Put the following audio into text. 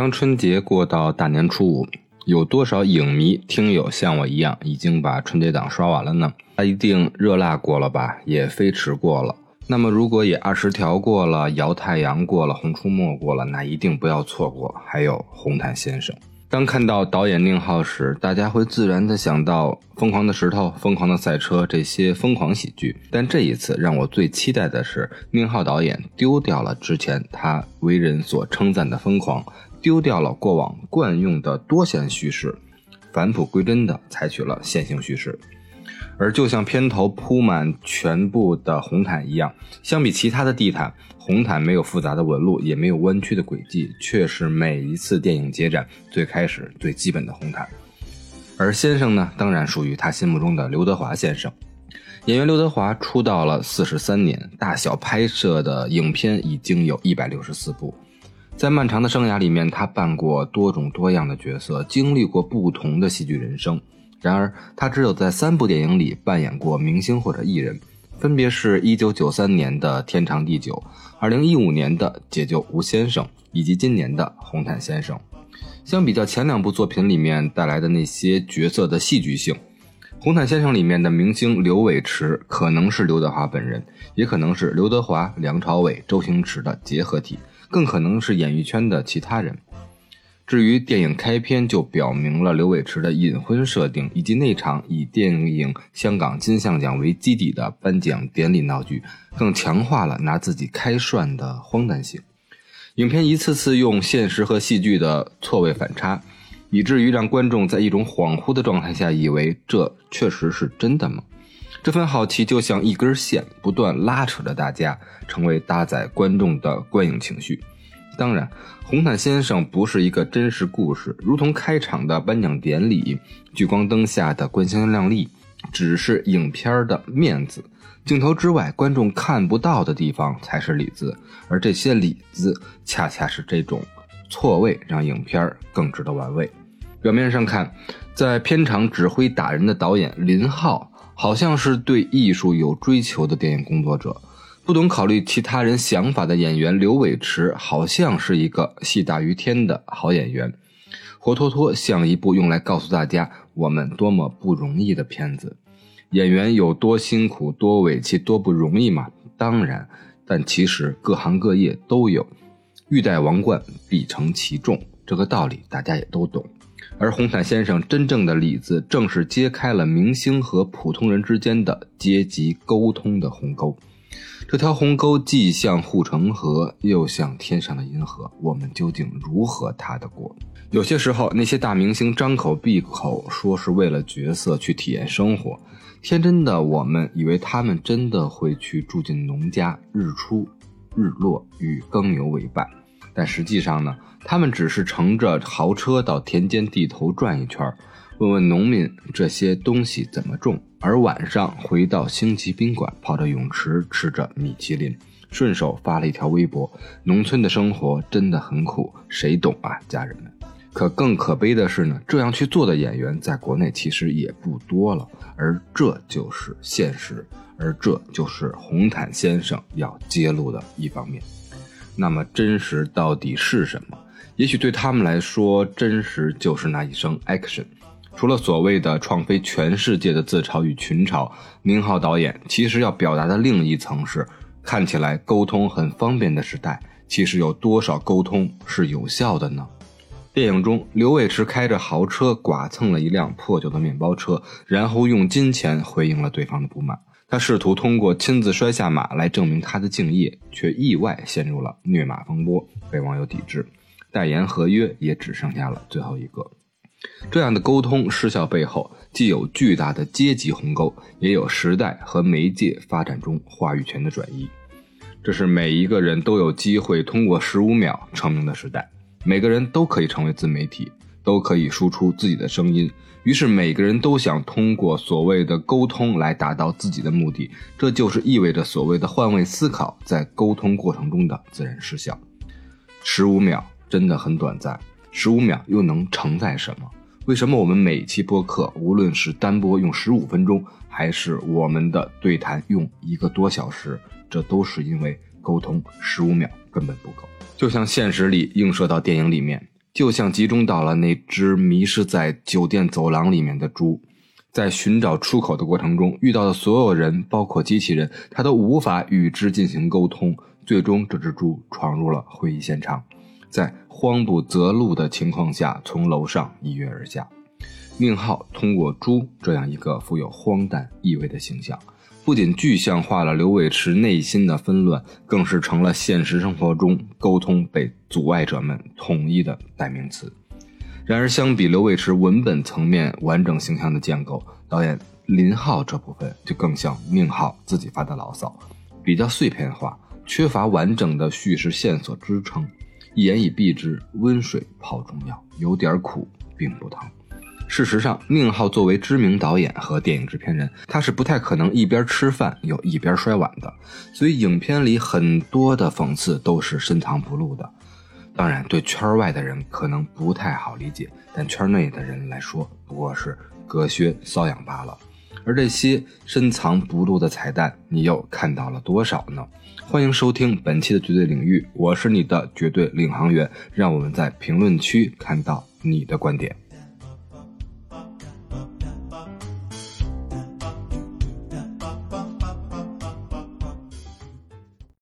当春节过到大年初五，有多少影迷听友像我一样已经把春节档刷完了呢？他一定热辣过了吧，也飞驰过了。那么如果也二十条过了，摇太阳过了，红出没过了，那一定不要错过。还有红毯先生。当看到导演宁浩时，大家会自然的想到《疯狂的石头》《疯狂的赛车》这些疯狂喜剧。但这一次让我最期待的是，宁浩导演丢掉了之前他为人所称赞的疯狂，丢掉了过往惯用的多线叙事，返璞归真的采取了线性叙事。而就像片头铺满全部的红毯一样，相比其他的地毯，红毯没有复杂的纹路，也没有弯曲的轨迹，却是每一次电影接展最开始最基本的红毯。而先生呢，当然属于他心目中的刘德华先生。演员刘德华出道了四十三年，大小拍摄的影片已经有一百六十四部。在漫长的生涯里面，他扮过多种多样的角色，经历过不同的戏剧人生。然而，他只有在三部电影里扮演过明星或者艺人，分别是一九九三年的《天长地久》，二零一五年的《解救吴先生》，以及今年的《红毯先生》。相比较前两部作品里面带来的那些角色的戏剧性，《红毯先生》里面的明星刘伟驰可能是刘德华本人，也可能是刘德华、梁朝伟、周星驰的结合体，更可能是演艺圈的其他人。至于电影开篇就表明了刘伟驰的隐婚设定，以及那场以电影香港金像奖为基底的颁奖典礼闹剧，更强化了拿自己开涮的荒诞性。影片一次次用现实和戏剧的错位反差，以至于让观众在一种恍惚的状态下，以为这确实是真的吗？这份好奇就像一根线，不断拉扯着大家，成为搭载观众的观影情绪。当然，红毯先生不是一个真实故事，如同开场的颁奖典礼，聚光灯下的光鲜亮丽，只是影片的面子。镜头之外，观众看不到的地方才是里子，而这些里子，恰恰是这种错位，让影片更值得玩味。表面上看，在片场指挥打人的导演林浩，好像是对艺术有追求的电影工作者。不懂考虑其他人想法的演员刘伟驰，好像是一个戏大于天的好演员，活脱脱像一部用来告诉大家我们多么不容易的片子。演员有多辛苦、多委屈、多不容易吗？当然，但其实各行各业都有。欲戴王冠，必承其重，这个道理大家也都懂。而红毯先生真正的里子，正是揭开了明星和普通人之间的阶级沟通的鸿沟。这条鸿沟既像护城河，又像天上的银河，我们究竟如何踏得过？有些时候，那些大明星张口闭口说是为了角色去体验生活，天真的我们以为他们真的会去住进农家，日出日落与耕牛为伴，但实际上呢，他们只是乘着豪车到田间地头转一圈，问问农民这些东西怎么种。而晚上回到星级宾馆，泡着泳池，吃着米其林，顺手发了一条微博：“农村的生活真的很苦，谁懂啊，家人们？”可更可悲的是呢，这样去做的演员在国内其实也不多了，而这就是现实，而这就是红毯先生要揭露的一方面。那么，真实到底是什么？也许对他们来说，真实就是那一声 action。除了所谓的创飞全世界的自嘲与群嘲，宁浩导演其实要表达的另一层是：看起来沟通很方便的时代，其实有多少沟通是有效的呢？电影中，刘伟驰开着豪车剐蹭了一辆破旧的面包车，然后用金钱回应了对方的不满。他试图通过亲自摔下马来证明他的敬业，却意外陷入了虐马风波，被网友抵制，代言合约也只剩下了最后一个。这样的沟通失效背后，既有巨大的阶级鸿沟，也有时代和媒介发展中话语权的转移。这是每一个人都有机会通过十五秒成名的时代，每个人都可以成为自媒体，都可以输出自己的声音。于是，每个人都想通过所谓的沟通来达到自己的目的，这就是意味着所谓的换位思考在沟通过程中的自然失效。十五秒真的很短暂。十五秒又能承载什么？为什么我们每期播客，无论是单播用十五分钟，还是我们的对谈用一个多小时，这都是因为沟通十五秒根本不够。就像现实里映射到电影里面，就像集中到了那只迷失在酒店走廊里面的猪，在寻找出口的过程中遇到的所有人，包括机器人，他都无法与之进行沟通。最终，这只猪闯入了会议现场，在慌不择路的情况下，从楼上一跃而下。宁浩通过猪这样一个富有荒诞意味的形象。不仅具象化了刘伟驰内心的纷乱，更是成了现实生活中沟通被阻碍者们统一的代名词。然而，相比刘伟驰文本层面完整形象的建构，导演林浩这部分就更像宁浩自己发的牢骚，比较碎片化，缺乏完整的叙事线索支撑，一言以蔽之：温水泡中药，有点苦并不疼。事实上，宁浩作为知名导演和电影制片人，他是不太可能一边吃饭又一边摔碗的。所以，影片里很多的讽刺都是深藏不露的。当然，对圈外的人可能不太好理解，但圈内的人来说，不过是隔靴搔痒罢了。而这些深藏不露的彩蛋，你又看到了多少呢？欢迎收听本期的绝对领域，我是你的绝对领航员，让我们在评论区看到你的观点。